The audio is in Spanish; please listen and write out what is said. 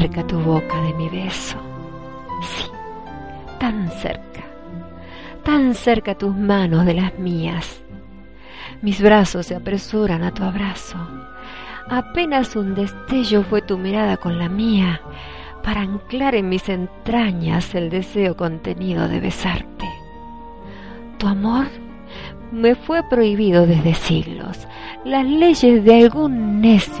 Cerca tu boca de mi beso. Sí, tan cerca. Tan cerca tus manos de las mías. Mis brazos se apresuran a tu abrazo. Apenas un destello fue tu mirada con la mía para anclar en mis entrañas el deseo contenido de besarte. Tu amor me fue prohibido desde siglos. Las leyes de algún necio